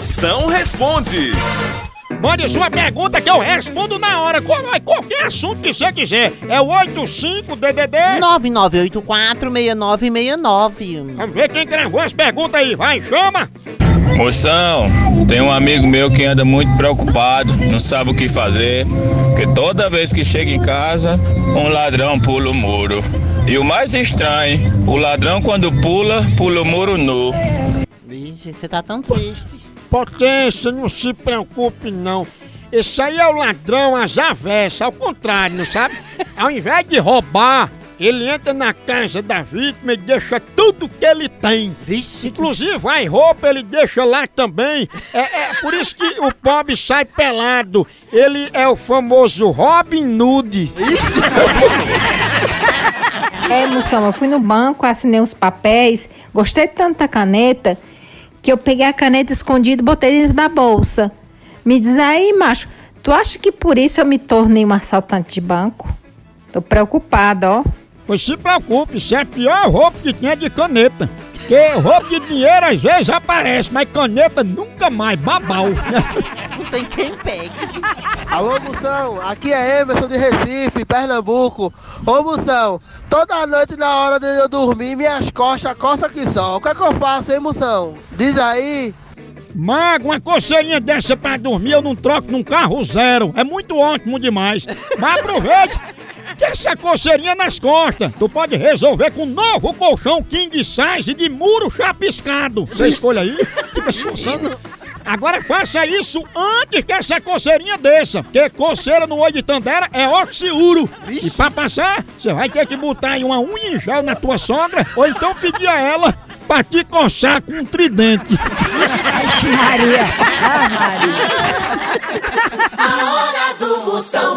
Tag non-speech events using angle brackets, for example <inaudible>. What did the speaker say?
Moção responde. Mande sua pergunta que eu respondo na hora. Qual- Qualquer assunto que você quiser. É o 85DDD. 99846969. Vamos ver quem gravou as perguntas aí. Vai, chama. Moção, tem um amigo meu que anda muito preocupado, não sabe o que fazer, porque toda vez que chega em casa, um ladrão pula o muro. E o mais estranho, o ladrão quando pula, pula o muro nu. Vixe, você tá tão triste. Potência, não se preocupe não. Esse aí é o ladrão às avessas, ao contrário, não sabe? Ao invés de roubar, ele entra na casa da vítima e deixa tudo que ele tem. Vixe, Inclusive, vai roupa, ele deixa lá também. É, é por isso que o pobre sai pelado. Ele é o famoso Robin Nude. É, moção, eu fui no banco, assinei uns papéis, gostei tanto da caneta, que eu peguei a caneta escondida e botei dentro da bolsa. Me diz aí, macho, tu acha que por isso eu me tornei um assaltante de banco? Tô preocupada, ó. Pois se preocupe, isso é a pior roupa que tem é de caneta. Porque roupa de dinheiro às vezes aparece, mas caneta nunca mais, babau. <laughs> não tem quem pegue. Alô, Moção, aqui é Emerson de Recife, Pernambuco. Ô, Moção, toda noite na hora de eu dormir, minhas costas coça que só. O que é que eu faço, hein, Moção? Diz aí. Mago, uma coceirinha dessa pra dormir eu não troco num carro zero. É muito ótimo demais. Mas aproveite essa coceirinha nas costas. Tu pode resolver com um novo colchão king size de muro chapiscado. Você escolhe aí, fica se coçando. Agora faça isso antes que essa coceirinha desça. Porque coceira no olho de Tandera é oxiuro. E pra passar, você vai ter que botar aí uma unha em gel na tua sogra ou então pedir a ela pra te coçar com um tridente. Maria! Ah, Maria! A hora do Moção.